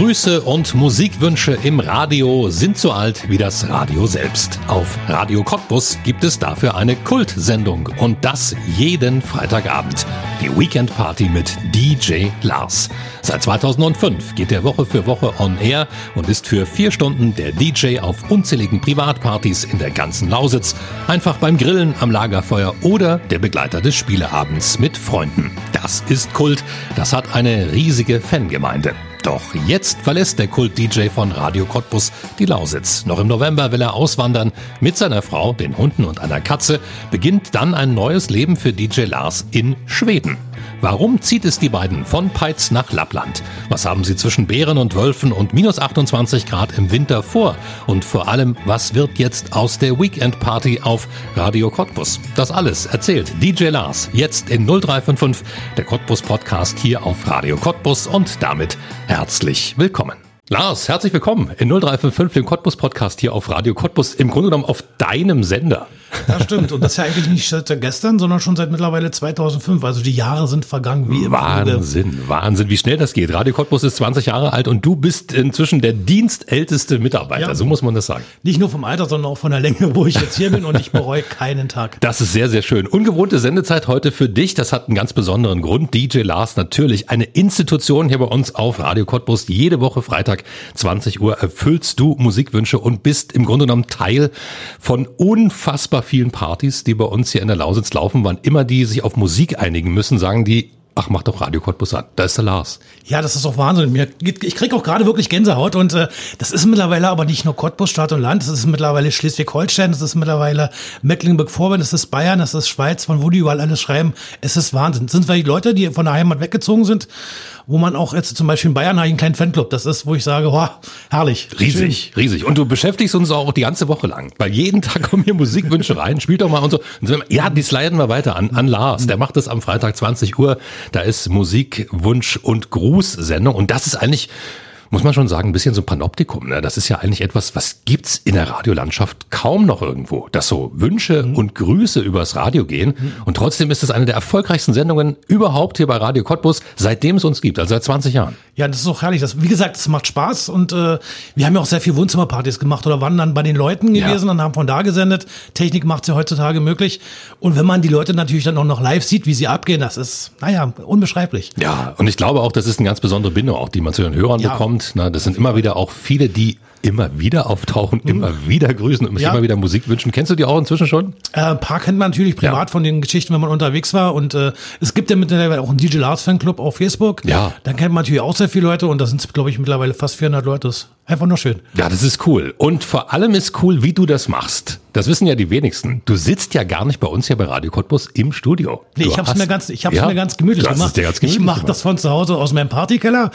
Grüße und Musikwünsche im Radio sind so alt wie das Radio selbst. Auf Radio Cottbus gibt es dafür eine Kultsendung und das jeden Freitagabend. Die Weekend Party mit DJ Lars. Seit 2005 geht er Woche für Woche on air und ist für vier Stunden der DJ auf unzähligen Privatpartys in der ganzen Lausitz, einfach beim Grillen am Lagerfeuer oder der Begleiter des Spieleabends mit Freunden. Das ist Kult, das hat eine riesige Fangemeinde. Doch jetzt verlässt der Kult-DJ von Radio Cottbus die Lausitz. Noch im November will er auswandern mit seiner Frau, den Hunden und einer Katze, beginnt dann ein neues Leben für DJ Lars in Schweden. Warum zieht es die beiden von Peitz nach Lappland? Was haben sie zwischen Bären und Wölfen und minus 28 Grad im Winter vor? Und vor allem, was wird jetzt aus der Weekend Party auf Radio Cottbus? Das alles erzählt DJ Lars jetzt in 0355, der Cottbus Podcast hier auf Radio Cottbus und damit herzlich willkommen. Lars, herzlich willkommen in 0355, dem Cottbus Podcast hier auf Radio Cottbus, im Grunde genommen auf deinem Sender. Das stimmt. Und das ja eigentlich nicht seit gestern, sondern schon seit mittlerweile 2005. Also die Jahre sind vergangen wie Wahnsinn, Fluge. Wahnsinn, wie schnell das geht. Radio Cottbus ist 20 Jahre alt und du bist inzwischen der dienstälteste Mitarbeiter. Ja. So muss man das sagen. Nicht nur vom Alter, sondern auch von der Länge, wo ich jetzt hier bin und ich bereue keinen Tag. Das ist sehr, sehr schön. Ungewohnte Sendezeit heute für dich. Das hat einen ganz besonderen Grund. DJ Lars natürlich eine Institution hier bei uns auf Radio Cottbus. Jede Woche Freitag 20 Uhr erfüllst du Musikwünsche und bist im Grunde genommen Teil von unfassbar vielen Partys, die bei uns hier in der Lausitz laufen, wann immer die sich auf Musik einigen müssen, sagen die, ach, mach doch Radio Cottbus an. Da ist der Lars. Ja, das ist auch Wahnsinn. Mir, ich krieg auch gerade wirklich Gänsehaut und äh, das ist mittlerweile aber nicht nur Cottbus, Stadt und Land, das ist mittlerweile Schleswig-Holstein, das ist mittlerweile Mecklenburg-Vorpommern, das ist Bayern, das ist Schweiz, von wo die überall alles schreiben. Es ist Wahnsinn. Das sind vielleicht Leute, die von der Heimat weggezogen sind wo man auch jetzt zum Beispiel in Bayern habe ich einen kleinen Fanclub. Das ist, wo ich sage, oh, herrlich. Riesig, schön. riesig. Und du beschäftigst uns auch die ganze Woche lang. Weil jeden Tag kommen hier Musikwünsche rein, spielt doch mal und so. Ja, die sliden wir weiter an, an Lars. Der macht das am Freitag 20 Uhr. Da ist Musik, Wunsch und Grußsendung. Und das ist eigentlich muss man schon sagen, ein bisschen so ein Panoptikum. Ne? Das ist ja eigentlich etwas, was gibt's in der Radiolandschaft kaum noch irgendwo, dass so Wünsche mhm. und Grüße übers Radio gehen. Mhm. Und trotzdem ist es eine der erfolgreichsten Sendungen überhaupt hier bei Radio Cottbus, seitdem es uns gibt, also seit 20 Jahren. Ja, das ist auch herrlich. Das, wie gesagt, es macht Spaß und äh, wir haben ja auch sehr viel Wohnzimmerpartys gemacht oder waren dann bei den Leuten gewesen ja. und haben von da gesendet. Technik macht ja heutzutage möglich. Und wenn man die Leute natürlich dann auch noch live sieht, wie sie abgehen, das ist, naja, unbeschreiblich. Ja, und ich glaube auch, das ist eine ganz besondere Bindung, auch die man zu den Hörern ja. bekommt kommt. Ne? Das sind immer wieder auch viele, die immer wieder auftauchen, mhm. immer wieder grüßen und mich ja. immer wieder Musik wünschen. Kennst du die auch inzwischen schon? Äh, ein paar kennt man natürlich privat ja. von den Geschichten, wenn man unterwegs war. Und äh, es gibt ja mittlerweile auch einen DJ Lars Fanclub auf Facebook. Ja. Da kennt man natürlich auch sehr viele Leute und da sind, glaube ich, mittlerweile fast 400 Leute. Das ist einfach nur schön. Ja, das ist cool. Und vor allem ist cool, wie du das machst. Das wissen ja die wenigsten. Du sitzt ja gar nicht bei uns hier bei Radio Cottbus im Studio. Nee, du ich habe es mir ganz, ich hab's ja, mir ganz gemütlich gemacht. Ganz gemütlich ich mache das von zu Hause aus meinem Partykeller.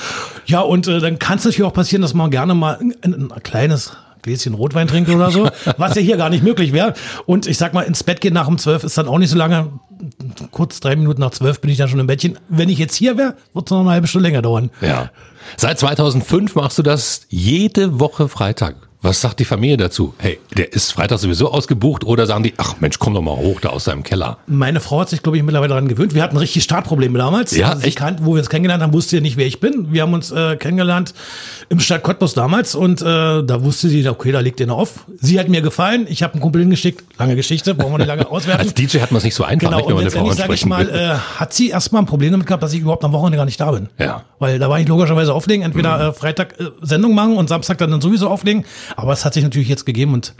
Ja, und äh, dann kann es natürlich auch passieren, dass man gerne mal ein, ein kleines Gläschen Rotwein trinkt oder so, was ja hier gar nicht möglich wäre. Und ich sag mal, ins Bett gehen nach um zwölf ist dann auch nicht so lange. Kurz drei Minuten nach zwölf bin ich dann schon im Bettchen. Wenn ich jetzt hier wäre, wird es noch eine halbe Stunde länger dauern. Ja. Seit 2005 machst du das jede Woche Freitag. Was sagt die Familie dazu? Hey, der ist Freitag sowieso ausgebucht oder sagen die, ach Mensch, komm doch mal hoch da aus seinem Keller? Meine Frau hat sich, glaube ich, mittlerweile daran gewöhnt. Wir hatten richtig Startprobleme damals. Ja, also echt? Kan wo wir uns kennengelernt haben, wusste sie nicht, wer ich bin. Wir haben uns äh, kennengelernt im Stadt Cottbus damals und äh, da wusste sie, okay, da legt ihr noch auf. Sie hat mir gefallen. Ich habe einen Kumpel hingeschickt. Lange Geschichte, brauchen wir nicht lange auswerten. Als DJ hat man es nicht so einfach, genau, nicht, wenn man eine Frau sag ich mal, äh, hat sie erstmal ein Problem damit gehabt, dass ich überhaupt am Wochenende gar nicht da bin. Ja. Weil da war ich logischerweise auflegen, entweder mhm. äh, Freitag äh, Sendung machen und Samstag dann, dann sowieso auflegen. Aber es hat sich natürlich jetzt gegeben und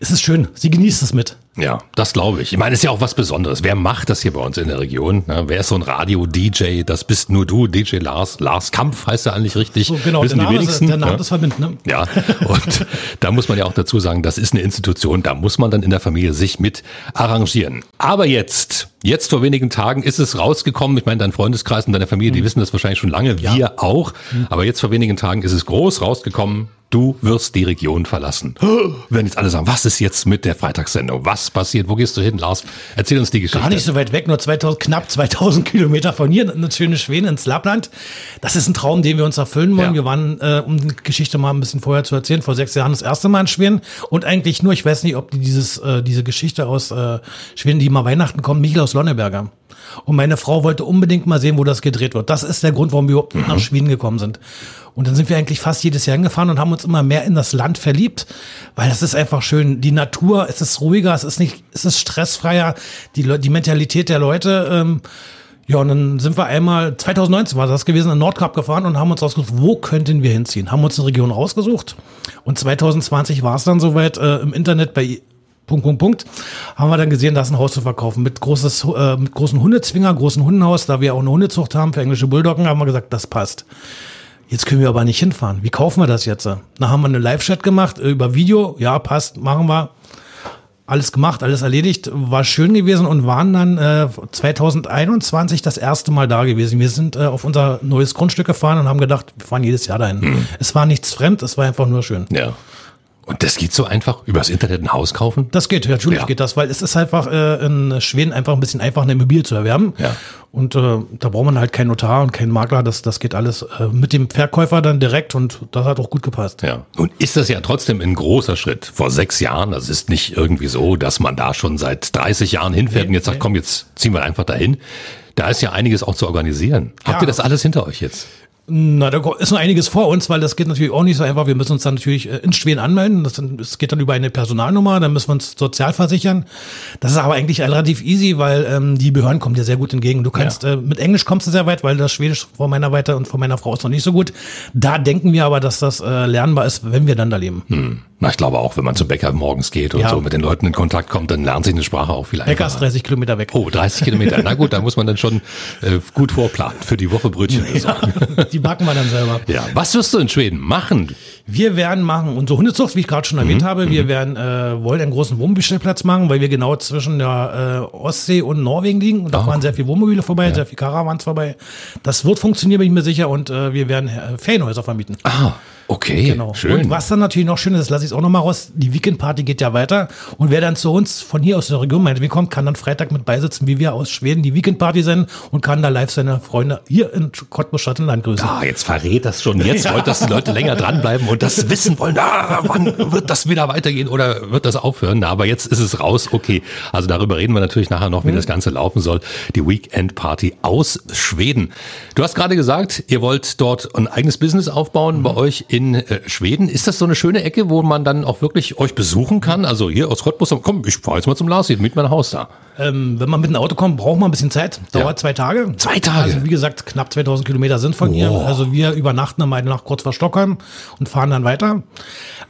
es ist schön. Sie genießt es mit. Ja, das glaube ich. Ich meine, es ist ja auch was Besonderes. Wer macht das hier bei uns in der Region? Ne? Wer ist so ein Radio-DJ? Das bist nur du, DJ Lars. Lars Kampf heißt er eigentlich richtig. So, genau, Wissen der Name, die wenigsten, der Name ja. das verbindet. Ne? Ja, und da muss man ja auch dazu sagen, das ist eine Institution, da muss man dann in der Familie sich mit arrangieren. Aber jetzt, jetzt vor wenigen Tagen ist es rausgekommen. Ich meine, dein Freundeskreis und deine Familie, die mhm. wissen das wahrscheinlich schon lange, wir ja. auch. Mhm. Aber jetzt vor wenigen Tagen ist es groß rausgekommen du wirst die Region verlassen. Wenn jetzt alle sagen, was ist jetzt mit der Freitagssendung? Was passiert? Wo gehst du hin, Lars? Erzähl uns die Geschichte. Gar nicht so weit weg, nur 2000, knapp 2000 Kilometer von hier, eine schöne Schweden ins Lappland. Das ist ein Traum, den wir uns erfüllen wollen. Ja. Wir waren, äh, um die Geschichte mal ein bisschen vorher zu erzählen, vor sechs Jahren das erste Mal in Schweden und eigentlich nur, ich weiß nicht, ob die dieses, äh, diese Geschichte aus äh, Schweden, die immer Weihnachten kommt, Michael aus Lonneberger. Und meine Frau wollte unbedingt mal sehen, wo das gedreht wird. Das ist der Grund, warum wir überhaupt mhm. nach Schweden gekommen sind. Und dann sind wir eigentlich fast jedes Jahr hingefahren und haben uns immer mehr in das Land verliebt, weil das ist einfach schön. Die Natur, es ist ruhiger, es ist nicht, es ist stressfreier, die, die Mentalität der Leute. Ähm, ja, und dann sind wir einmal, 2019 war das gewesen, in Nordkap gefahren und haben uns ausgesucht, wo könnten wir hinziehen. Haben uns eine Region rausgesucht. Und 2020 war es dann soweit äh, im Internet bei Punkt, Punkt, Punkt, haben wir dann gesehen, da ist ein Haus zu verkaufen mit, großes, äh, mit großen Hundezwinger, großen Hundenhaus. Da wir auch eine Hundezucht haben für englische Bulldoggen, haben wir gesagt, das passt. Jetzt können wir aber nicht hinfahren. Wie kaufen wir das jetzt? Da haben wir eine Live-Chat gemacht äh, über Video. Ja, passt, machen wir. Alles gemacht, alles erledigt, war schön gewesen und waren dann äh, 2021 das erste Mal da gewesen. Wir sind äh, auf unser neues Grundstück gefahren und haben gedacht, wir fahren jedes Jahr dahin. Mhm. Es war nichts fremd, es war einfach nur schön. Ja. Und das geht so einfach, übers Internet ein Haus kaufen? Das geht, natürlich ja. geht das, weil es ist einfach äh, in Schweden einfach ein bisschen einfach, eine Immobilie zu erwerben. Ja. Und äh, da braucht man halt keinen Notar und keinen Makler, das, das geht alles äh, mit dem Verkäufer dann direkt und das hat auch gut gepasst. Ja. Nun ist das ja trotzdem ein großer Schritt. Vor sechs Jahren, das ist nicht irgendwie so, dass man da schon seit 30 Jahren hinfährt nee, und jetzt sagt, komm, jetzt ziehen wir einfach dahin. Da ist ja einiges auch zu organisieren. Habt ja. ihr das alles hinter euch jetzt? Na, da ist noch einiges vor uns, weil das geht natürlich auch nicht so einfach. Wir müssen uns dann natürlich äh, in Schweden anmelden. Das, das geht dann über eine Personalnummer, dann müssen wir uns sozial versichern. Das ist aber eigentlich relativ easy, weil ähm, die Behörden kommen dir sehr gut entgegen. Du kannst, ja. äh, mit Englisch kommst du sehr weit, weil das Schwedisch vor meiner Weite und vor meiner Frau ist noch nicht so gut. Da denken wir aber, dass das äh, lernbar ist, wenn wir dann da leben. Hm. Na, ich glaube auch, wenn man zum Bäcker morgens geht und ja. so mit den Leuten in Kontakt kommt, dann lernt sich eine Sprache auch viel einfacher. Bäcker ist 30 Kilometer weg. Oh, 30 Kilometer. Na gut, da muss man dann schon äh, gut vorplanen für die Woche Brötchen. Ja, die backen wir dann selber. Ja. Was wirst du in Schweden machen? Wir werden machen unsere Hundezucht, wie ich gerade schon erwähnt mhm. habe. Wir mhm. werden äh, wollen einen großen Wohnmobilstellplatz machen, weil wir genau zwischen der äh, Ostsee und Norwegen liegen. Und da oh. fahren sehr viele Wohnmobile vorbei, ja. sehr viele Caravans vorbei. Das wird funktionieren, bin ich mir sicher. Und äh, wir werden äh, Ferienhäuser vermieten. Ah. Okay, genau. schön. Und was dann natürlich noch schön ist, das lasse ich auch noch mal raus, die Weekendparty geht ja weiter und wer dann zu uns von hier aus der Region meint, wie kommt, kann dann Freitag mit beisitzen, wie wir aus Schweden die Weekendparty senden und kann da live seine Freunde hier in Cottbus Schattenland grüßen. Ah, jetzt verrät das schon. Jetzt ja. wollt, dass die Leute länger dranbleiben und das wissen wollen, ah, wann wird das wieder weitergehen oder wird das aufhören? aber jetzt ist es raus. Okay, also darüber reden wir natürlich nachher noch, wie mhm. das Ganze laufen soll. Die Weekend-Party aus Schweden. Du hast gerade gesagt, ihr wollt dort ein eigenes Business aufbauen mhm. bei euch in in äh, Schweden. Ist das so eine schöne Ecke, wo man dann auch wirklich euch besuchen kann? Also hier aus Cottbus, komm, ich fahre jetzt mal zum Lars, hier mit meinem Haus da. Ähm, wenn man mit dem Auto kommt, braucht man ein bisschen Zeit. Dauert ja. zwei Tage. Zwei Tage? Also wie gesagt, knapp 2000 Kilometer sind von oh. hier. Also wir übernachten am Nacht kurz vor Stockholm und fahren dann weiter.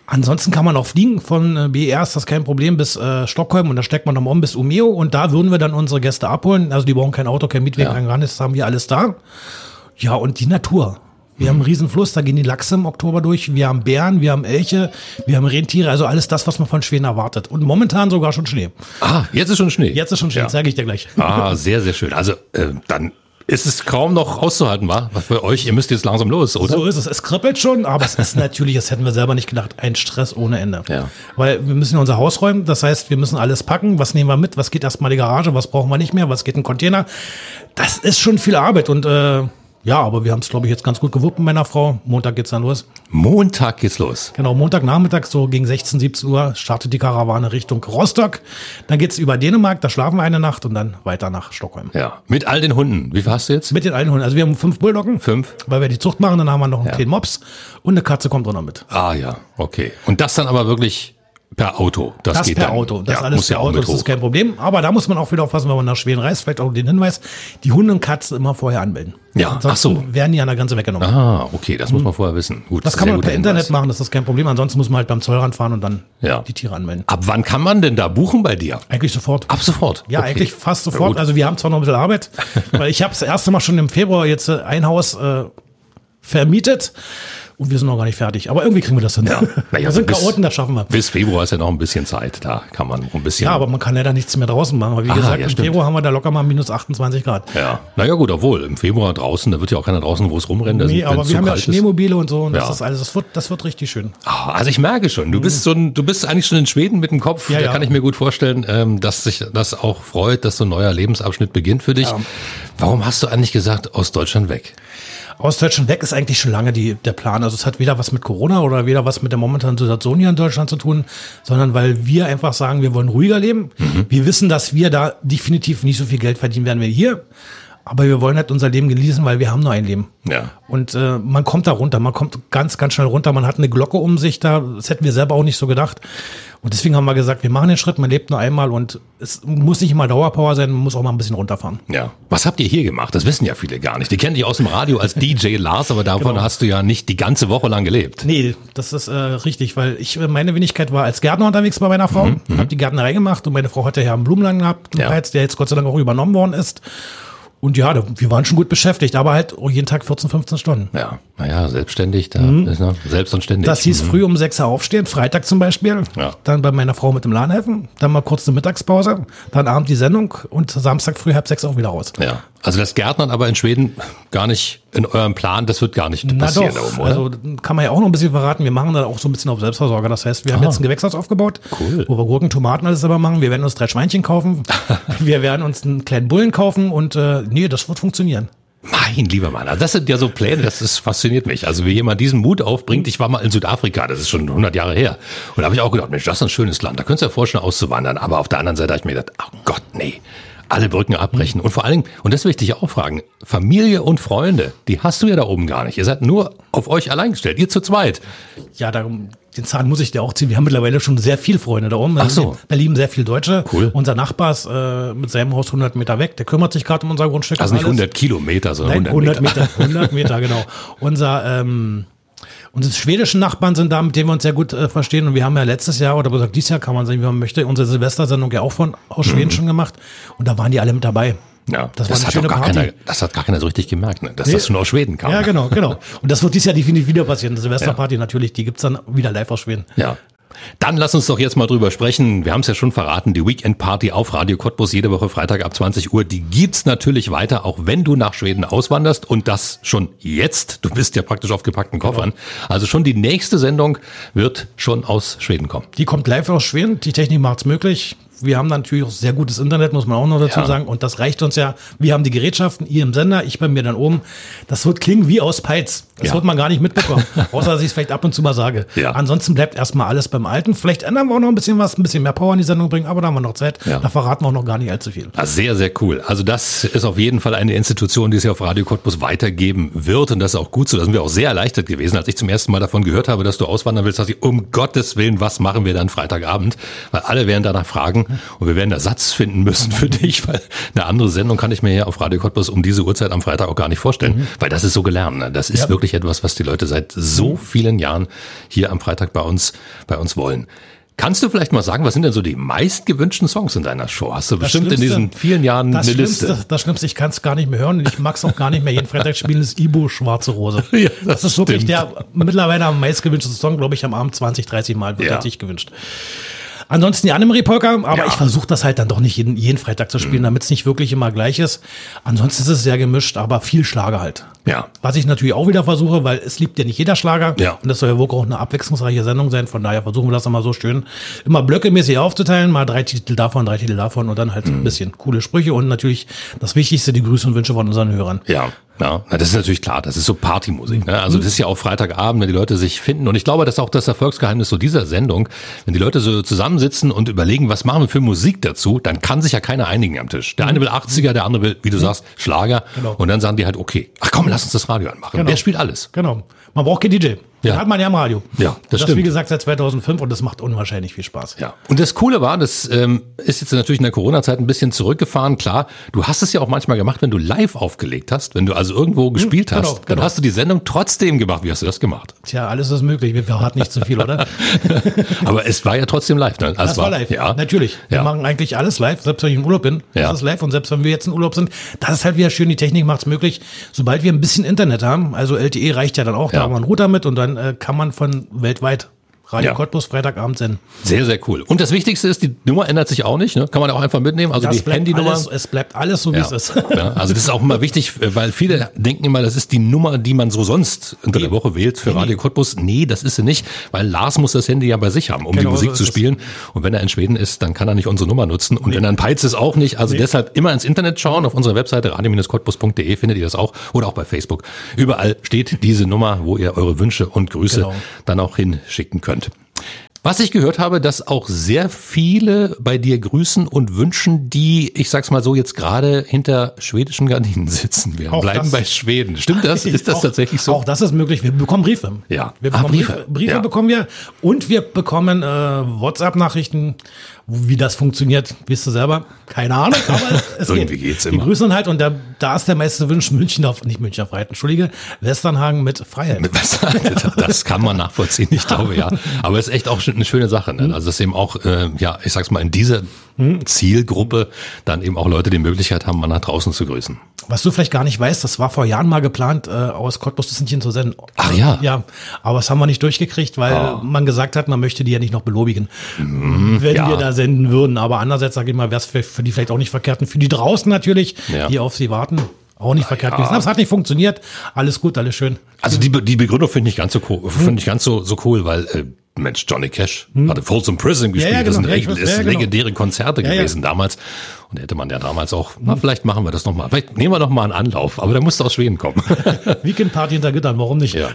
Ansonsten kann man auch fliegen. Von äh, BER ist das kein Problem bis äh, Stockholm und da steckt man nochmal um bis Umeo und da würden wir dann unsere Gäste abholen. Also die brauchen kein Auto, kein Mietweg, ja. kein Granis, das haben wir alles da. Ja, und die Natur. Wir haben einen Riesenfluss, da gehen die Lachse im Oktober durch. Wir haben Bären, wir haben Elche, wir haben Rentiere, also alles das, was man von Schweden erwartet. Und momentan sogar schon Schnee. Ah, jetzt ist schon Schnee. Jetzt ist schon Schnee, ja. sage ich dir gleich. Ah, sehr, sehr schön. Also äh, dann ist es kaum noch auszuhalten, war? Für euch, ihr müsst jetzt langsam los, oder? So ist es. Es kribbelt schon, aber es ist natürlich, das hätten wir selber nicht gedacht, ein Stress ohne Ende. Ja. Weil wir müssen unser Haus räumen, das heißt, wir müssen alles packen. Was nehmen wir mit? Was geht erstmal in die Garage? Was brauchen wir nicht mehr? Was geht in den Container? Das ist schon viel Arbeit und äh, ja, aber wir haben es, glaube ich, jetzt ganz gut gewuppt mit meiner Frau. Montag geht's dann los. Montag geht's los. Genau, Montagnachmittag, so gegen 16, 17 Uhr, startet die Karawane Richtung Rostock. Dann geht's über Dänemark, da schlafen wir eine Nacht und dann weiter nach Stockholm. Ja, mit all den Hunden. Wie viel hast du jetzt? Mit den allen Hunden. Also wir haben fünf Bulldoggen. Fünf. Weil wir die Zucht machen, dann haben wir noch einen ja. kleinen Mops und eine Katze kommt auch noch mit. Ah ja, okay. Und das dann aber wirklich Per Auto. Das, das geht per dann. Auto. Das ja, alles per ja Auto, das ist kein Problem. Aber da muss man auch wieder aufpassen, wenn man nach Schweden reist. Vielleicht auch den Hinweis, die Hunde und Katzen immer vorher anmelden. Ja, ach so. werden die an der Grenze weggenommen. Ah, okay, das muss man vorher wissen. Gut, das kann man per Internet machen, das ist kein Problem. Ansonsten muss man halt beim Zollrand fahren und dann ja. die Tiere anmelden. Ab wann kann man denn da buchen bei dir? Eigentlich sofort. Ab sofort? Ja, okay. eigentlich fast sofort. Also wir haben zwar noch ein bisschen Arbeit, weil ich habe das erste Mal schon im Februar jetzt ein Haus äh, vermietet Und wir sind noch gar nicht fertig. Aber irgendwie kriegen wir das hin. Ja. Naja, wir sind bis, Chaoten, das schaffen wir. Bis Februar ist ja noch ein bisschen Zeit. Da kann man ein bisschen. Ja, aber man kann leider nichts mehr draußen machen. Aber wie Aha, gesagt, ja, im. Februar haben wir da locker mal minus 28 Grad. Ja. Naja, gut, obwohl im Februar draußen, da wird ja auch keiner draußen groß rumrennen. Nee, aber wir haben ja Schneemobile und so. Und ja. das ist alles, das wird, das wird richtig schön. Ah, also ich merke schon, du bist so ein, du bist eigentlich schon in Schweden mit dem Kopf. Ja, da kann ich mir gut vorstellen, ähm, dass sich das auch freut, dass so ein neuer Lebensabschnitt beginnt für dich. Warum hast du eigentlich gesagt, aus Deutschland weg? Aus Deutschland weg ist eigentlich schon lange die, der Plan. Also es hat weder was mit Corona oder weder was mit der momentanen Situation hier in Deutschland zu tun, sondern weil wir einfach sagen, wir wollen ruhiger leben. Mhm. Wir wissen, dass wir da definitiv nicht so viel Geld verdienen werden wir hier. Aber wir wollen halt unser Leben genießen, weil wir haben nur ein Leben. Ja. Und äh, man kommt da runter, man kommt ganz, ganz schnell runter. Man hat eine Glocke um sich da. Das hätten wir selber auch nicht so gedacht. Und deswegen haben wir gesagt, wir machen den Schritt, man lebt nur einmal und es muss nicht immer Dauerpower sein, man muss auch mal ein bisschen runterfahren. Ja. Was habt ihr hier gemacht? Das wissen ja viele gar nicht. Die kennen dich aus dem Radio als DJ Lars, aber davon genau. hast du ja nicht die ganze Woche lang gelebt. Nee, das ist äh, richtig, weil ich meine Wenigkeit war als Gärtner unterwegs bei meiner Frau, mhm, mhm. habe die Gärtnerei gemacht und meine Frau hatte ja einen Blumenladen gehabt, ja. der jetzt Gott sei Dank auch übernommen worden ist. Und ja, wir waren schon gut beschäftigt, aber halt jeden Tag 14, 15 Stunden. Ja, naja, selbstständig, da mhm. ist, ne, selbst und ständig. Das hieß mhm. früh um 6 Uhr aufstehen, Freitag zum Beispiel. Ja. Dann bei meiner Frau mit dem Laden helfen, dann mal kurz eine Mittagspause, dann Abend die Sendung und Samstag früh halb sechs auch wieder raus. Ja, also das Gärtnern aber in Schweden gar nicht in eurem Plan, das wird gar nicht passieren. Na doch, oben, also kann man ja auch noch ein bisschen verraten. Wir machen da auch so ein bisschen auf Selbstversorger. Das heißt, wir haben ah. jetzt ein Gewächshaus aufgebaut, cool. wo wir Gurken, Tomaten alles selber machen. Wir werden uns drei Schweinchen kaufen. wir werden uns einen kleinen Bullen kaufen und äh, nee, das wird funktionieren. Mein lieber Mann, also das sind ja so Pläne, das ist, fasziniert mich. Also wie jemand diesen Mut aufbringt, ich war mal in Südafrika, das ist schon 100 Jahre her. Und da habe ich auch gedacht, Mensch, das ist ein schönes Land, da könntest du dir vorstellen, auszuwandern. Aber auf der anderen Seite habe ich mir gedacht, oh Gott, nee, alle Brücken abbrechen. Und vor allen Dingen, und das will ich dich auch fragen, Familie und Freunde, die hast du ja da oben gar nicht. Ihr seid nur auf euch allein gestellt, ihr zu zweit. Ja, darum, den Zahn muss ich dir auch ziehen. Wir haben mittlerweile schon sehr viele Freunde da oben. Ach so. Da lieben sehr viele Deutsche. Cool. Unser Nachbar ist äh, mit seinem Haus 100 Meter weg. Der kümmert sich gerade um unser Grundstück. Also nicht 100 Kilometer, sondern Nein, 100 Meter. 100 Meter, 100 Meter genau. Unser ähm, Unsere schwedischen Nachbarn sind da, mit denen wir uns sehr gut äh, verstehen. Und wir haben ja letztes Jahr oder gesagt, dieses Jahr kann man sagen, wie man möchte, unsere Silvestersendung ja auch von aus Schweden mhm. schon gemacht. Und da waren die alle mit dabei. Ja, das, das hat gar Party. keiner, das hat gar keiner so richtig gemerkt, ne? dass nee. das schon aus Schweden kam. Ja, genau, genau. Und das wird dieses Jahr definitiv wieder passieren. Die Silvesterparty ja. natürlich, die gibt's dann wieder live aus Schweden. Ja, dann lass uns doch jetzt mal drüber sprechen. Wir haben es ja schon verraten, die Weekend Party auf Radio Cottbus jede Woche Freitag ab 20 Uhr, die gibt's natürlich weiter, auch wenn du nach Schweden auswanderst und das schon jetzt. Du bist ja praktisch auf gepackten Koffern. Also schon die nächste Sendung wird schon aus Schweden kommen. Die kommt live aus Schweden. Die Technik macht's möglich wir haben natürlich auch sehr gutes Internet, muss man auch noch dazu ja. sagen. Und das reicht uns ja. Wir haben die Gerätschaften, ihr im Sender, ich bei mir dann oben. Das wird klingen wie aus Peits. Das ja. wird man gar nicht mitbekommen. außer dass ich es vielleicht ab und zu mal sage. Ja. Ansonsten bleibt erstmal alles beim Alten. Vielleicht ändern wir auch noch ein bisschen was, ein bisschen mehr Power in die Sendung bringen, aber da haben wir noch Zeit. Da verraten wir auch noch gar nicht allzu viel. Ah, sehr, sehr cool. Also das ist auf jeden Fall eine Institution, die es ja auf Radio Cottbus weitergeben wird. Und das ist auch gut so. Da sind wir auch sehr erleichtert gewesen. Als ich zum ersten Mal davon gehört habe, dass du auswandern willst, dachte ich, um Gottes Willen, was machen wir dann Freitagabend? Weil alle werden danach fragen und wir werden da Ersatz finden müssen für dich, weil eine andere Sendung kann ich mir hier auf Radio Cottbus um diese Uhrzeit am Freitag auch gar nicht vorstellen, mhm. weil das ist so gelernt. Ne? Das ist ja. wirklich etwas, was die Leute seit so vielen Jahren hier am Freitag bei uns, bei uns wollen. Kannst du vielleicht mal sagen, was sind denn so die meistgewünschten Songs in deiner Show? Hast du das bestimmt in diesen vielen Jahren eine Liste? Das Schlimmste, ich kann es gar nicht mehr hören und ich mag es auch gar nicht mehr. Jeden Freitag spielen ist Ibo Schwarze Rose. ja, das, das, ist wirklich der mittlerweile am meistgewünschten Song, glaube ich, am Abend 20, 30 Mal wird ja. sich gewünscht. Ansonsten die Annemarie-Polka, aber ja. ich versuche das halt dann doch nicht jeden, jeden Freitag zu spielen, mhm. damit es nicht wirklich immer gleich ist. Ansonsten ist es sehr gemischt, aber viel Schlager halt. Ja. Was ich natürlich auch wieder versuche, weil es liebt ja nicht jeder Schlager. Ja. Und das soll ja wirklich auch eine abwechslungsreiche Sendung sein. Von daher versuchen wir das immer so schön, immer blöckemäßig aufzuteilen, mal drei Titel davon, drei Titel davon und dann halt mhm. ein bisschen coole Sprüche und natürlich das Wichtigste, die Grüße und Wünsche von unseren Hörern. Ja. Ja, das ist natürlich klar, das ist so Partymusik. Ne? Also das ist ja auch Freitagabend, wenn die Leute sich finden. Und ich glaube, das ist auch das Erfolgsgeheimnis so dieser Sendung. Wenn die Leute so zusammensitzen und überlegen, was machen wir für Musik dazu, dann kann sich ja keiner einigen am Tisch. Der eine will 80er, der andere will, wie du sagst, Schlager. Genau. Und dann sagen die halt, okay, ach komm, lass uns das Radio anmachen. Genau. Der spielt alles. Genau. Man braucht kein DJ. Ja. hat man ja im Radio. Ja, das, das stimmt. wie gesagt, seit 2005 und das macht unwahrscheinlich viel Spaß. Ja. Und das Coole war, das ähm, ist jetzt natürlich in der Corona-Zeit ein bisschen zurückgefahren. Klar, du hast es ja auch manchmal gemacht, wenn du live aufgelegt hast, wenn du also irgendwo hm, gespielt hm, genau, hast, dann genau. hast du die Sendung trotzdem gemacht. Wie hast du das gemacht? Tja, alles ist möglich. Wir verraten nicht zu viel, oder? Aber es war ja trotzdem live. Ne? Also das war, war live, ja. Natürlich. Wir ja. machen eigentlich alles live, selbst wenn ich im Urlaub bin. Das ja. ist live und selbst wenn wir jetzt im Urlaub sind, das ist halt wieder schön. Die Technik macht es möglich. Sobald wir ein bisschen Internet haben, also LTE reicht ja dann auch, da haben wir einen Router mit und dann dann äh, kann man von weltweit Radio ja. Cottbus Freitagabend senden. Sehr, sehr cool. Und das Wichtigste ist, die Nummer ändert sich auch nicht. Ne? Kann man auch einfach mitnehmen. Also das die Handynummer. Alles, es bleibt alles so, wie ja. es ist. Ja, also das ist auch immer wichtig, weil viele denken immer, das ist die Nummer, die man so sonst unter der Woche wählt für Radio Cottbus. Nee, das ist sie nicht, weil Lars muss das Handy ja bei sich haben, um genau, die Musik so zu spielen. Und wenn er in Schweden ist, dann kann er nicht unsere Nummer nutzen. Und nee. wenn er in Peitz ist, auch nicht. Also nee. deshalb immer ins Internet schauen. Auf unserer Webseite radio-cottbus.de findet ihr das auch. Oder auch bei Facebook. Überall steht diese Nummer, wo ihr eure Wünsche und Grüße genau. dann auch hinschicken könnt. Was ich gehört habe, dass auch sehr viele bei dir grüßen und wünschen, die, ich sag's mal so, jetzt gerade hinter schwedischen Gardinen sitzen. Wir auch bleiben bei Schweden. Stimmt das? Ist das auch, tatsächlich so? Auch das ist möglich. Wir bekommen Briefe. Ja. Wir bekommen ah, Briefe. Briefe, Briefe ja. bekommen wir und wir bekommen äh, WhatsApp-Nachrichten wie das funktioniert, wisst ihr selber. Keine Ahnung, aber es Irgendwie geht. geht's immer. Die grüßen halt und da, da ist der meiste Wunsch München auf, nicht München auf Freiheit, entschuldige, Westernhagen mit Freiheit. Mit das kann man nachvollziehen, ich glaube, ja. Aber es ist echt auch eine schöne Sache. Ne? Also, dass eben auch, äh, ja, ich sag's mal, in dieser Zielgruppe dann eben auch Leute die Möglichkeit haben, mal nach draußen zu grüßen. Was du vielleicht gar nicht weißt, das war vor Jahren mal geplant, äh, aus Cottbus das nicht zu senden. Ach ja? Ja, aber das haben wir nicht durchgekriegt, weil oh. man gesagt hat, man möchte die ja nicht noch belobigen, mm, wenn ja. wir da senden würden. Aber andererseits, sage ich mal, wäre es für, für, die vielleicht auch nicht verkehrt. Und für die draußen natürlich, ja. die auf sie warten, auch nicht verkehrt ja. gewesen. Aber es hat nicht funktioniert. Alles gut, alles schön. Also die, die Begründung finde ich ganz so cool, finde ich ganz so, so cool, weil äh, Mensch, Johnny Cash hm. hatte Folsom Prison gespielt. Ja, ja, genau. Das sind, ja, das sind legendäre Konzerte gewesen damals. Und da hätte man ja damals auch, na, vielleicht machen wir das nochmal. Vielleicht nehmen wir noch mal einen Anlauf, aber der musste aus Schweden kommen. Weekendparty hinter Gittern, warum nicht? Ja.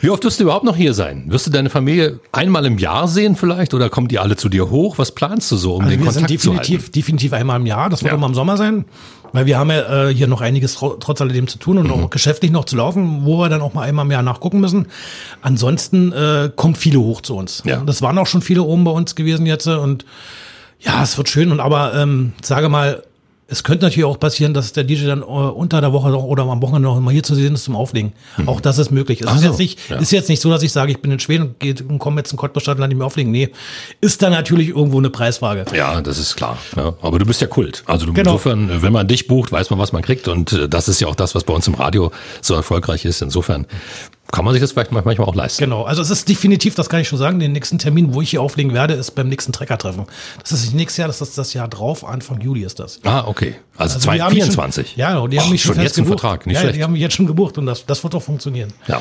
Wie oft wirst du überhaupt noch hier sein? Wirst du deine Familie einmal im Jahr sehen vielleicht oder kommen die alle zu dir hoch? Was planst du so, um also den Kontakt definitiv, zu halten? Definitiv einmal im Jahr, das wird ja. immer im Sommer sein. Weil wir haben ja äh, hier noch einiges trotz alledem zu tun und mhm. auch geschäftlich noch zu laufen, wo wir dann auch mal einmal im Jahr nachgucken müssen. Ansonsten äh, kommen viele hoch zu uns. Ja. Das waren auch schon viele oben bei uns gewesen jetzt und ja, es wird schön und aber ähm, sage mal, es könnte natürlich auch passieren, dass der DJ dann äh, unter der Woche oder am Wochenende noch mal hier zu sehen ist zum Auflegen. Mhm. Auch das ist möglich. Es ist, so, jetzt nicht, ja. ist jetzt nicht so, dass ich sage, ich bin in Schweden und, geht, und komme jetzt in Cottbus-Stadt und nicht mehr auflegen. Nee, ist da natürlich irgendwo eine Preisfrage. Ja, das ist klar. Ja. Aber du bist ja Kult. Also du, genau. insofern, wenn man dich bucht, weiß man, was man kriegt. Und äh, das ist ja auch das, was bei uns im Radio so erfolgreich ist. Insofern kann man sich das vielleicht manchmal auch leisten. Genau, also es ist definitiv, das kann ich schon sagen, den nächsten Termin, wo ich hier auflegen werde, ist beim nächsten Trecker-Treffen. Das ist nicht nächstes Jahr, das ist das Jahr drauf, Anfang Juli ist das. Ah, okay. Also, also 2024. Ja, genau, die haben mich schon, schon jetzt einen Vertrag, nicht ja, schlecht. die haben mich jetzt schon gebucht und das, das wird doch funktionieren. Ja,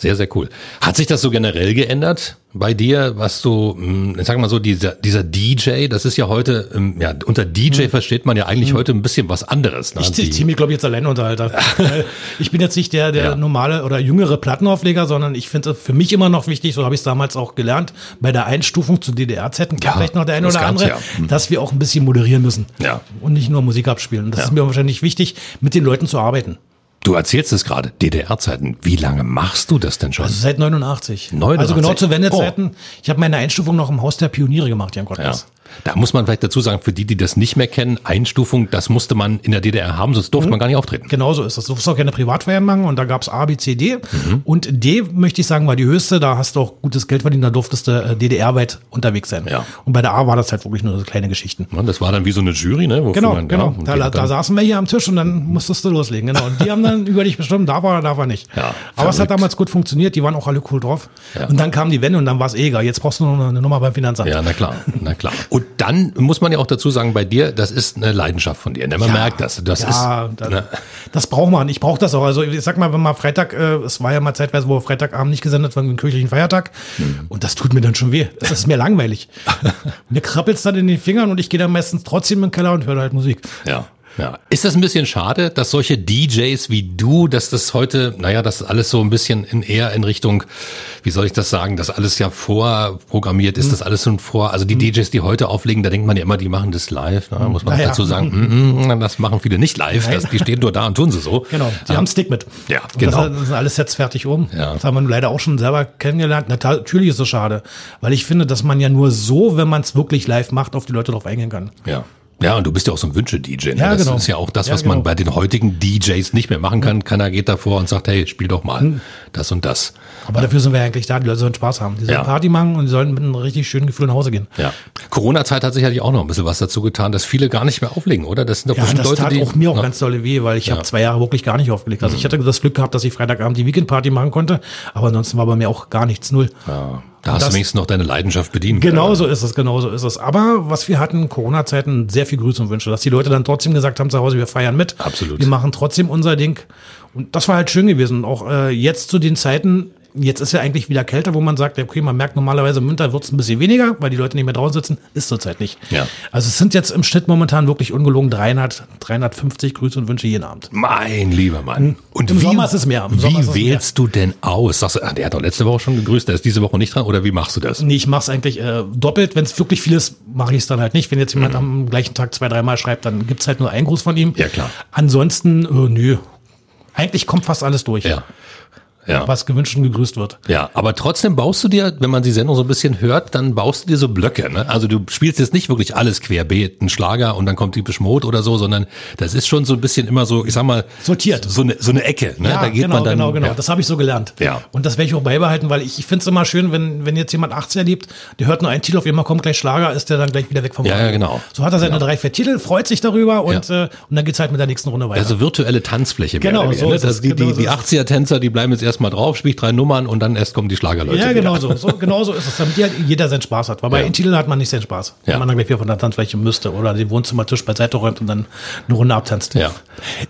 sehr, sehr cool. Hat sich das so generell geändert? bei dir, was du, hm, ich sag mal so, dieser, dieser DJ, das ist ja heute, ähm, ja, unter DJ hm. versteht man ja eigentlich hm. heute ein bisschen was anderes. Ne? Ich, ich ziehe mich, glaube ich, jetzt alleine unter, Alter. ich bin jetzt nicht der, der ja. normale oder jüngere Plattenaufleger, sondern ich finde für mich immer noch wichtig, so habe ich es damals auch gelernt, bei der Einstufung zu DDR-Zeiten, ja, vielleicht noch der eine oder andere, ja. hm. dass wir auch ein bisschen moderieren müssen. Ja. Und nicht nur Musik abspielen. Das ist mir wahrscheinlich wichtig, mit den Leuten zu arbeiten. Du erzählst es gerade, DDR-Zeiten. Wie lange machst du das denn schon? Also seit 89. 89. Also genau zu Wendezeiten. Oh. Ich habe meine Einstufung noch im Haus der Pioniere gemacht im Gotthaus. Ja. Da muss man vielleicht dazu sagen, für die, die das nicht mehr kennen, Einstufung, das musste man in der DDR haben, sonst durfte mhm. man gar nicht auftreten. Genau so ist das. Du durfst auch keine Privatfeiern machen und da gab es A, B, C, D. Mhm. Und D, möchte ich sagen, war die höchste. Da hast du auch gutes Geld verdient, da durftest du äh, DDR-weit unterwegs sein. Ja. Und bei der A war das halt wirklich nur so kleine Geschichten. Ja, das war dann wie so eine Jury, ne? Wofür genau, man, genau. Ja, da, da saßen wir hier am Tisch und dann musstest du loslegen. Genau. Und die haben dann über dich bestimmt, darf er oder darf er nicht. Ja, Aber es hat damals gut funktioniert, die waren auch alle cool drauf. Ja. Und dann kam die Wende und dann war es eh egal. Jetzt brauchst du noch eine Nummer beim Finanzamt. Ja, na klar, na klar. Und dann muss man ja auch dazu sagen, bei dir, das ist eine Leidenschaft von dir. Ne? Man ja, merkt das. Das ja, ist. Das, ne? das braucht man. Ich brauche das auch. Also ich sag mal, wenn man Freitag, äh, es war ja mal zeitweise, wo Freitagabend nicht gesendet war, einen kirchlichen Feiertag. Mhm. Und das tut mir dann schon weh. Das ist mir langweilig. mir krabbelt es dann in den Fingern und ich gehe dann meistens trotzdem im Keller und höre halt Musik. Ja. Ja. Ist das ein bisschen schade, dass solche DJs wie du, dass das heute, naja, das alles so ein bisschen in eher in Richtung, wie soll ich das sagen, dass alles ja vorprogrammiert ist, mhm. das alles schon vor, also die mhm. DJs, die heute auflegen, da denkt man ja immer, die machen das live, ne? muss man naja. dazu sagen, mm, mm, das machen viele nicht live, das, die stehen nur da und tun sie so. Genau, die ja. haben Stick mit. Ja, genau. Das, sind alles jetzt fertig um. Ja. Das haben wir leider auch schon selber kennengelernt. Natürlich ist es schade, weil ich finde, dass man ja nur so, wenn man es wirklich live macht, auf die Leute drauf eingehen kann. Ja. Ja, und du bist ja auch so ein Wünsche-DJ. Ne? Ja, das genau. ist ja auch das, Ja, was man genau. bei den heutigen DJs nicht mehr machen kann. Keiner geht davor und sagt, hey, spiel doch mal Hm. das und das. Aber dafür sind wir eigentlich da. Die Leute sollen Spaß haben. Die sollen Ja. Party machen und die sollen mit einem richtig schönen Gefühl nach Hause gehen. Ja. Corona-Zeit hat sicherlich auch noch ein bisschen was dazu getan, dass viele gar nicht mehr auflegen, oder? Das sind doch Ja, das Leute, tat die. auch mir auch Ja. ganz dolle weh, weil ich Ja. Mhm. habe zwei Jahre wirklich gar nicht aufgelegt. Also ich hatte das Glück gehabt, dass ich Freitagabend die Weekend-Party machen konnte, aber ansonsten war bei mir auch gar nichts, null. Ja. Da hast das- du wenigstens noch deine Leidenschaft bedient. Genau so ist es, genau so ist es. Aber was wir hatten, Corona-Zeiten, sehr viel Grüße und Wünsche, dass die Leute dann trotzdem gesagt haben zu Hause, wir feiern mit. Absolut. Wir machen trotzdem unser Ding. Und das war halt schön gewesen. Und auch äh, jetzt zu den Zeiten, jetzt ist ja eigentlich wieder kälter, wo man sagt, okay, man merkt normalerweise im Winter wird es ein bisschen weniger, weil die Leute nicht mehr draußen sitzen. Ist zurzeit nicht. Ja. Also es sind jetzt im Schnitt momentan wirklich ungelogen 300, 350 Grüße und Wünsche jeden Abend. Mein lieber Mann. Und Im Sommer ist es mehr. Im wie es mehr. wählst du denn aus? Sagst du, ah, der hat doch letzte Woche schon gegrüßt, der ist diese Woche nicht dran, oder wie machst du das? Nee, ich mache es eigentlich äh, doppelt. Wenn es wirklich viel ist, mache ich es dann halt nicht. Wenn jetzt jemand am gleichen Tag zwei, dreimal schreibt, dann gibt's halt nur einen Gruß von ihm. Ja, klar. Ansonsten, äh, nö. Eigentlich kommt fast alles durch, Ja. Ja. was gewünscht und gegrüßt wird. Ja, aber trotzdem baust du dir, wenn man die Sendung so ein bisschen hört, dann baust du dir so Blöcke. Ne? Also du spielst jetzt nicht wirklich alles querbeet, ein Schlager und dann kommt typisch Mode oder so, sondern das ist schon so ein bisschen immer so, ich sag mal, Sortiert. So eine, so eine Ecke. Ne? Ja, da geht genau, man dann, genau, genau. Ja. Das habe ich so gelernt. Ja. Und das werde ich auch beibehalten, weil ich, ich finde es immer schön, wenn, wenn jetzt jemand 80 erlebt, der hört nur einen Titel, auf einmal kommt gleich Schlager, ist der dann gleich wieder weg vom Ja, ja, genau. So hat er seine drei, vier Titel, freut sich darüber und, Ja. äh, und dann geht's halt mit der nächsten Runde weiter. Also virtuelle Tanzfläche. Genau, so ne? Das, die, genau die, so die ist 80er-Tänzer, die bleiben jetzt erstmal drauf, spielt drei Nummern und dann erst kommen die Schlagerleute. Ja, genau so. so. Genau so ist es, damit jeder seinen Spaß hat. Weil bei Ja. Titeln hat man nicht seinen Spaß. Ja. Wenn man dann gleich wieder von der Tanzfläche müsste oder den Wohnzimmertisch beiseite räumt und dann eine Runde abtanzt. Ja.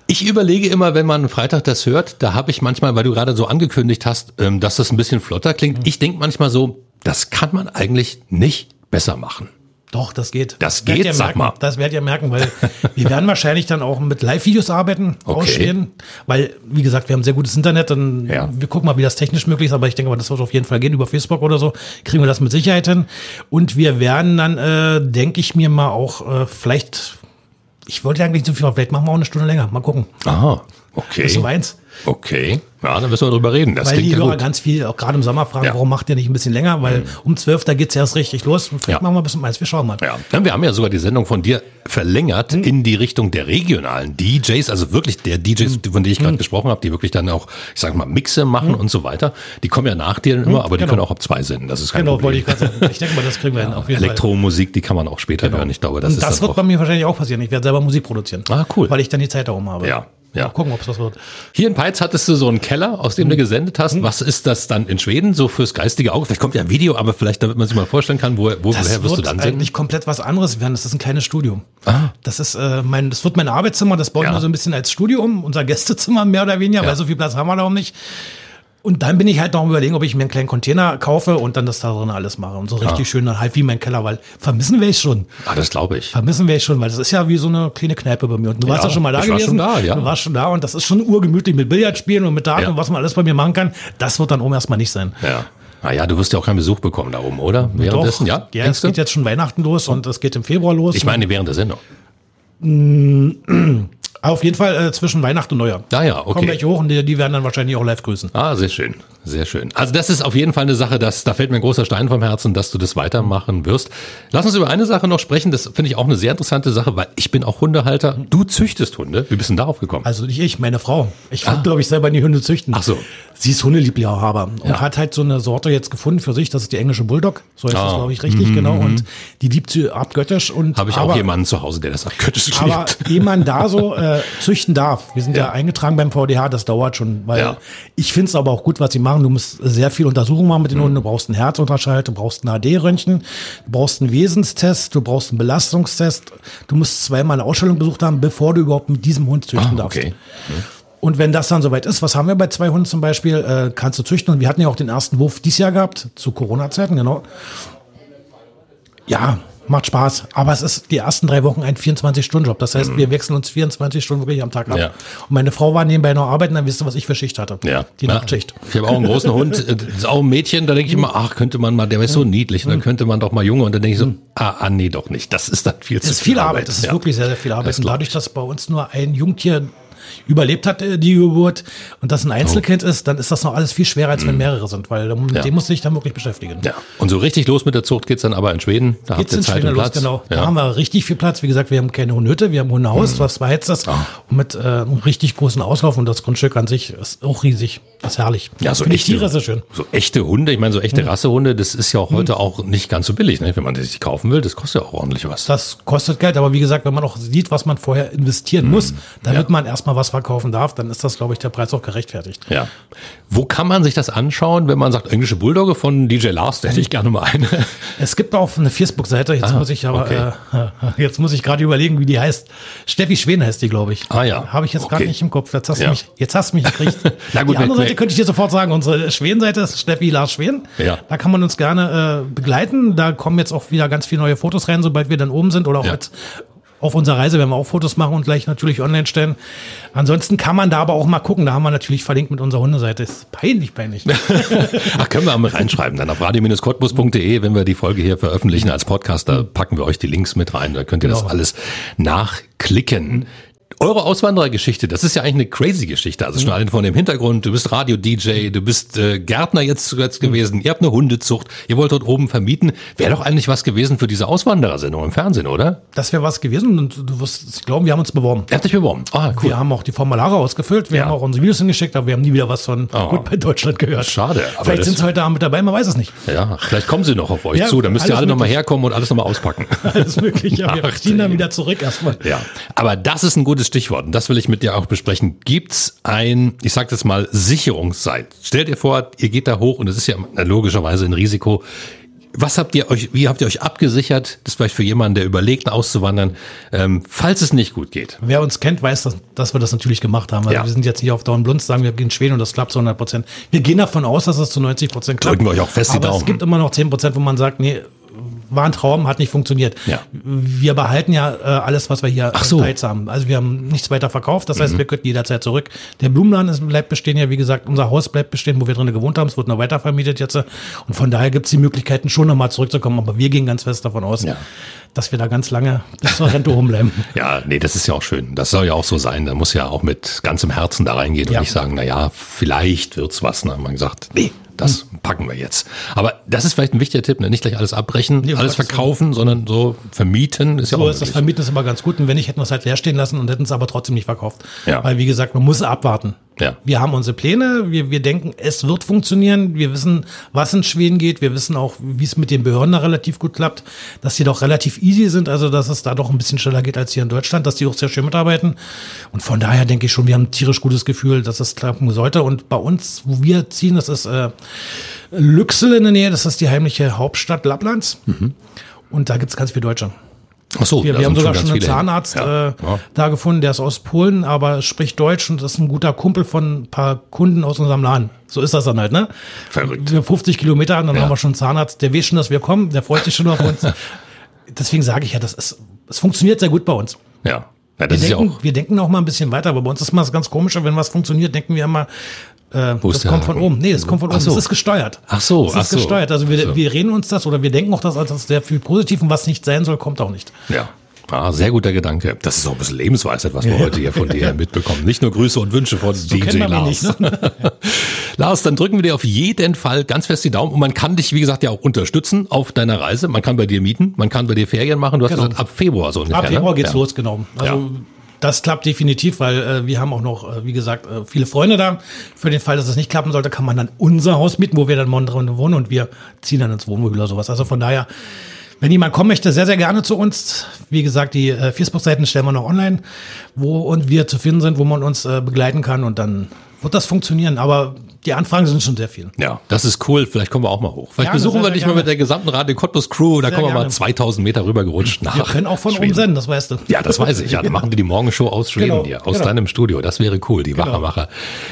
Ich überlege immer, wenn man Freitag das hört, da habe ich manchmal, weil du gerade so angekündigt hast, ähm, dass das ein bisschen flotter klingt. Ich denke manchmal so, das kann man eigentlich nicht besser machen. Doch, das geht. Das werdet geht, ihr sag merken. mal. Das werdet ihr merken, weil wir werden wahrscheinlich dann auch mit Live-Videos arbeiten, Okay. ausstehen. Weil, wie gesagt, wir haben sehr gutes Internet und Ja. wir gucken mal, wie das technisch möglich ist. Aber ich denke mal, das wird auf jeden Fall gehen. Über Facebook oder so kriegen wir das mit Sicherheit hin. Und wir werden dann, äh, denke ich mir mal auch, äh, vielleicht, ich wollte eigentlich nicht so viel, vielleicht machen wir auch eine Stunde länger. Mal gucken. Aha, okay. Bist du eins? Okay, ja, dann müssen wir drüber reden. Das weil die ja Hörer gut. ganz viel, auch gerade im Sommer, fragen, Ja. Mhm. warum macht ihr nicht ein bisschen länger? Weil um 12, da geht's erst richtig los. Und vielleicht Ja. machen wir ein bisschen eins. Wir schauen mal. Ja, Ja, wir haben ja sogar die Sendung von dir verlängert Hm. in die Richtung der regionalen DJs, also wirklich der DJs, Hm. von denen ich gerade gesprochen habe, die wirklich dann auch, ich sag mal, Mixe machen und so weiter. Die kommen ja nach dir immer, aber die genau. können auch ab zwei senden. Das ist kein Genau, wollte Problem. ich gerade sagen. Ich denke mal, das kriegen wir hin. Auf jeden. Elektromusik, die kann man auch später hören. Ich glaube, das Und ist das wird bei mir wahrscheinlich auch passieren. Ich werde selber Musik produzieren. Ah, cool. Weil ich dann die Zeit darum habe. Ja, ja. Mal gucken, ob es das wird. Hier in Peitz hattest du so einen Keller, aus dem Hm. du gesendet hast. Was ist das dann in Schweden so fürs geistige Auge? Vielleicht kommt ja ein Video, aber vielleicht, damit man sich mal vorstellen kann, wo, wo, woher Das wirst du wird dann senden? eigentlich komplett was anderes werden. Das ist ein kleines Studio. Das ist äh, mein, das wird mein Arbeitszimmer. Das bauen Ja. wir so ein bisschen als Studio um. Unser Gästezimmer mehr oder weniger, Ja. weil so viel Platz haben wir da auch nicht. Und dann bin ich halt noch überlegen, ob ich mir einen kleinen Container kaufe und dann das da drin alles mache. Und so richtig schön dann halt wie mein Keller, weil vermissen wir es schon. Ah, das glaube ich. Vermissen wir es schon, weil das ist ja wie so eine kleine Kneipe bei mir. Und du warst Ja, ja schon mal da ich war gewesen. schon da, ja. Du warst schon da und das ist schon urgemütlich mit Billardspielen und mit Daten Ja. und was man alles bei mir machen kann. Das wird dann oben erstmal nicht sein. Ja. Naja, du wirst ja auch keinen Besuch bekommen da oben, oder? Doch, Währenddessen, ja? ja es geht jetzt schon Weihnachten los und es geht im Februar los. Ich meine während der Sendung. Auf jeden Fall äh, zwischen Weihnachten und Neujahr. Ah ja, okay. Kommen welche hoch und die, die werden dann wahrscheinlich auch live grüßen. Ah, sehr schön, sehr schön. Also das ist auf jeden Fall eine Sache, dass, da fällt mir ein großer Stein vom Herzen, dass du das weitermachen wirst. Lass uns über eine Sache noch sprechen, das finde ich auch eine sehr interessante Sache, weil ich bin auch Hundehalter. Du züchtest Hunde. Wie bist du denn darauf gekommen? Also nicht ich, meine Frau. Ich kann, glaube ich, selber die Hunde züchten. Ah. Ach so. Sie ist Hundeliebhaber und Ja. hat halt so eine Sorte jetzt gefunden für sich. Das ist die englische Bulldog. So ist das, Ah. glaube ich, richtig, genau. Und die liebt sie abgöttisch. Und Habe ich aber, auch jemanden zu Hause, der das abgöttisch Aber liebt. ehe man da so äh, züchten darf, wir sind ja. Ja. eingetragen beim VDH, das dauert schon, weil Ja. ich finde es aber auch gut, was sie machen. Du musst sehr viel Untersuchungen machen mit den Mhm. Hunden. Du brauchst einen Herzultraschall, du brauchst einen HD-Röntgen, du brauchst einen Wesenstest, du brauchst einen Belastungstest. Du musst zweimal eine Ausstellung besucht haben, bevor du überhaupt mit diesem Hund züchten Ah, darfst. okay. Und wenn das dann soweit ist, was haben wir bei zwei Hunden zum Beispiel, äh, kannst du züchten. Und wir hatten ja auch den ersten Wurf dieses Jahr gehabt, zu Corona-Zeiten, genau. Ja, macht Spaß. Aber es ist die ersten drei Wochen ein 24-Stunden-Job. Das heißt, wir wechseln uns 24 Stunden wirklich am Tag ab. Mhm. Ja. Und meine Frau war nebenbei noch arbeiten, dann wisst ihr, was ich für Schicht hatte. Ja. Die Ja. Nachtschicht. Ich habe auch einen großen Hund, äh, das ist auch ein Mädchen, da denke ich immer, ach, könnte man mal, der ist so niedlich, und dann könnte man doch mal Junge, und dann denke ich so, ah, ah, nee, doch nicht. Das ist dann viel Das zu ist viel Arbeit. Das ist wirklich sehr, sehr viel Arbeit. Das Und dadurch, dass bei uns nur ein Jungtier überlebt hat, äh, die Geburt, und das ein Einzelkind oh. ist, dann ist das noch alles viel schwerer, als wenn mhm. mehrere sind, weil mit ja. dem muss sich dann wirklich beschäftigen. Ja. Und so richtig los mit der Zucht geht's dann aber in Schweden. Da geht's habt ihr Zeit Schweden und Platz. Los, genau. Ja. Da haben wir richtig viel Platz. Wie gesagt, wir haben keine Hundehütte, wir haben Hundehaus, mhm. was beheizt ist, ah. mit äh, einem richtig großen Auslauf und das Grundstück an sich ist auch riesig. Das ist herrlich. Ja, so echte, Tiere ist schön. So echte Hunde, ich meine, so echte mhm. Rassehunde, das ist ja auch heute mhm. auch nicht ganz so billig, ne? wenn man sich kaufen will. Das kostet ja auch ordentlich was. Das kostet Geld, aber wie gesagt, wenn man auch sieht, was man vorher investieren mhm. muss, damit ja. man erstmal was verkaufen darf, dann ist das, glaube ich, der Preis auch gerechtfertigt. Ja. Wo kann man sich das anschauen, wenn man sagt, englische Bulldogge von DJ Lars, da hätte ich gerne mal eine. Es gibt auch eine Facebook-Seite, jetzt ah, muss ich aber, okay. äh, jetzt muss ich gerade überlegen, wie die heißt. Steffi Schwen heißt die, glaube ich. Ah ja. Habe ich jetzt okay. gerade nicht im Kopf. Jetzt hast, ja. du mich, jetzt hast du mich gekriegt. Na gut, die andere Seite könnte ich dir sofort sagen, unsere Schwen-Seite ist Steffi Lars Schwen. Ja. Da kann man uns gerne äh, begleiten. Da kommen jetzt auch wieder ganz viele neue Fotos rein, sobald wir dann oben sind oder auch ja. als auf unserer Reise werden wir auch Fotos machen und gleich natürlich online stellen. Ansonsten kann man da aber auch mal gucken. Da haben wir natürlich verlinkt mit unserer Hundeseite. Ist peinlich, peinlich. Ach, können wir mal reinschreiben. Dann auf radio-cottbus.de, wenn wir die Folge hier veröffentlichen als Podcaster, packen wir euch die Links mit rein. Da könnt ihr genau. das alles nachklicken. Eure Auswanderergeschichte, das ist ja eigentlich eine crazy Geschichte. Also schon allein von dem Hintergrund, du bist Radio-DJ, du bist äh, Gärtner jetzt zuletzt gewesen, ihr habt eine Hundezucht, ihr wollt dort oben vermieten. Wäre doch eigentlich was gewesen für diese Auswanderersendung im Fernsehen, oder? Das wäre was gewesen und du wirst glauben, wir haben uns beworben. Er hat dich beworben. Ah, cool. Wir haben auch die Formulare ausgefüllt, wir ja. haben auch unsere Videos hingeschickt, aber wir haben nie wieder was von oh. Gut bei Deutschland gehört. Schade. vielleicht sind sie heute Abend mit dabei, man weiß es nicht. Ja, vielleicht kommen sie noch auf euch ja, zu, dann müsst ihr alle nochmal herkommen und alles nochmal auspacken. alles möglich, ja. Wir ziehen dann wieder zurück erstmal. Ja, aber das ist ein gutes Stichwort und das will ich mit dir auch besprechen. Gibt's ein, ich sage das mal, Sicherungsseil? Stellt ihr vor, ihr geht da hoch und es ist ja logischerweise ein Risiko. Was habt ihr euch, wie habt ihr euch abgesichert? Das ist vielleicht für jemanden, der überlegt, auszuwandern, ähm, falls es nicht gut geht. Wer uns kennt, weiß, dass, dass wir das natürlich gemacht haben. Also ja. wir sind jetzt nicht auf Dauer Blunz, sagen wir gehen Schweden und das klappt zu 100 Prozent. Wir gehen davon aus, dass es zu 90 Prozent klappt. Drücken wir euch auch fest die Aber Daumen. es gibt immer noch 10 Prozent, wo man sagt, nee, war ein Traum, hat nicht funktioniert. Ja. Wir behalten ja äh, alles, was wir hier Ach so. haben. Also wir haben nichts weiter verkauft, das heißt, mhm. wir könnten jederzeit zurück. Der Blumenladen ist, bleibt bestehen, ja wie gesagt, unser Haus bleibt bestehen, wo wir drinnen gewohnt haben, es wird noch weiter vermietet jetzt. Und von daher gibt es die Möglichkeiten, schon nochmal zurückzukommen. Aber wir gehen ganz fest davon aus, ja. dass wir da ganz lange bis zur Rente rumbleiben. Ja, nee, das ist ja auch schön. Das soll ja auch so sein. Da muss ja auch mit ganzem Herzen da reingehen ja. und nicht sagen, na ja, vielleicht wird's was. Dann haben wir gesagt, nee, das packen wir jetzt. Aber das ist vielleicht ein wichtiger Tipp, ne? nicht gleich alles abbrechen, nee, alles verkaufen, sondern so vermieten ist so ja auch. So ist das Vermieten ist immer ganz gut. Und wenn nicht, hätten wir es halt leer stehen lassen und hätten es aber trotzdem nicht verkauft. Ja. Weil, wie gesagt, man muss abwarten. Ja. Wir haben unsere Pläne, wir, wir denken, es wird funktionieren. Wir wissen, was in Schweden geht. Wir wissen auch, wie es mit den Behörden da relativ gut klappt, dass die doch relativ easy sind, also dass es da doch ein bisschen schneller geht als hier in Deutschland, dass die auch sehr schön mitarbeiten. Und von daher denke ich schon, wir haben ein tierisch gutes Gefühl, dass es klappen sollte. Und bei uns, wo wir ziehen, das ist äh, Lüxel in der Nähe, das ist die heimliche Hauptstadt Lapplands. Mhm. Und da gibt es ganz viele Deutsche. Ach so, wir, wir haben sogar schon einen Zahnarzt ja. Äh, ja. da gefunden, der ist aus Polen, aber spricht Deutsch und ist ein guter Kumpel von ein paar Kunden aus unserem Laden. So ist das dann halt, ne? Verrückt. 50 Kilometer, dann ja. haben wir schon einen Zahnarzt, der weiß schon, dass wir kommen, der freut sich schon auf uns. Deswegen sage ich ja, das ist, es funktioniert sehr gut bei uns. Ja. Ja, das wir, denken, ja auch wir denken auch mal ein bisschen weiter, aber bei uns ist mal ganz komisch, wenn was funktioniert, denken wir immer, äh, das kommt von oben. Nee, das kommt von oben. So. Das ist gesteuert. Ach so, das ist ach gesteuert. Also wir, so. wir reden uns das oder wir denken auch das als sehr viel positiv und was nicht sein soll, kommt auch nicht. Ja. Ah, sehr guter Gedanke. Das ist auch ein bisschen Lebensweisheit, was wir heute hier von dir mitbekommen. Nicht nur Grüße und Wünsche von so DJ Lars. Nicht, ne? Lars, dann drücken wir dir auf jeden Fall ganz fest die Daumen und man kann dich, wie gesagt, ja auch unterstützen auf deiner Reise. Man kann bei dir mieten, man kann bei dir Ferien machen. Du hast genau. gesagt, ab Februar so ungefähr. Ab Februar ne? geht's ja. los, genau. Also ja. Das klappt definitiv, weil äh, wir haben auch noch, äh, wie gesagt, äh, viele Freunde da. Für den Fall, dass es nicht klappen sollte, kann man dann unser Haus mieten, wo wir dann morgen wohnen und wir ziehen dann ins Wohnmobil oder sowas. Also von daher, wenn jemand kommen möchte, sehr, sehr gerne zu uns. Wie gesagt, die äh, Facebook-Seiten stellen wir noch online, wo und wir zu finden sind, wo man uns äh, begleiten kann und dann wird das funktionieren. Aber die Anfragen sind schon sehr viel. Ja, das ist cool. Vielleicht kommen wir auch mal hoch. Vielleicht gerne, besuchen wir dich mal mit der gesamten Radio Cottbus Crew. Da sehr kommen wir gerne. mal 2000 Meter rüber gerutscht nach. Wir können auch von Schweden. oben senden, das weißt du. Ja, das weiß ich. Ja, dann machen wir die Morgenshow aus Schweden genau, hier, aus genau. deinem Studio. Das wäre cool. Die genau. Wachermacher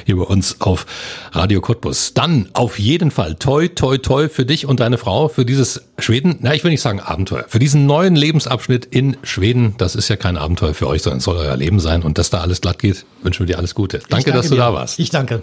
hier bei uns auf Radio Cottbus. Dann auf jeden Fall toi, toi, toi für dich und deine Frau für dieses Schweden. Na, ich will nicht sagen Abenteuer. Für diesen neuen Lebensabschnitt in Schweden. Das ist ja kein Abenteuer für euch, sondern es soll euer Leben sein. Und dass da alles glatt geht, wünschen wir dir alles Gute. Danke, danke dass du dir. da warst. Ich danke.